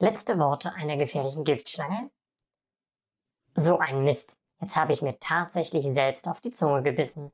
Letzte Worte einer gefährlichen Giftschlange? So ein Mist. Jetzt habe ich mir tatsächlich selbst auf die Zunge gebissen.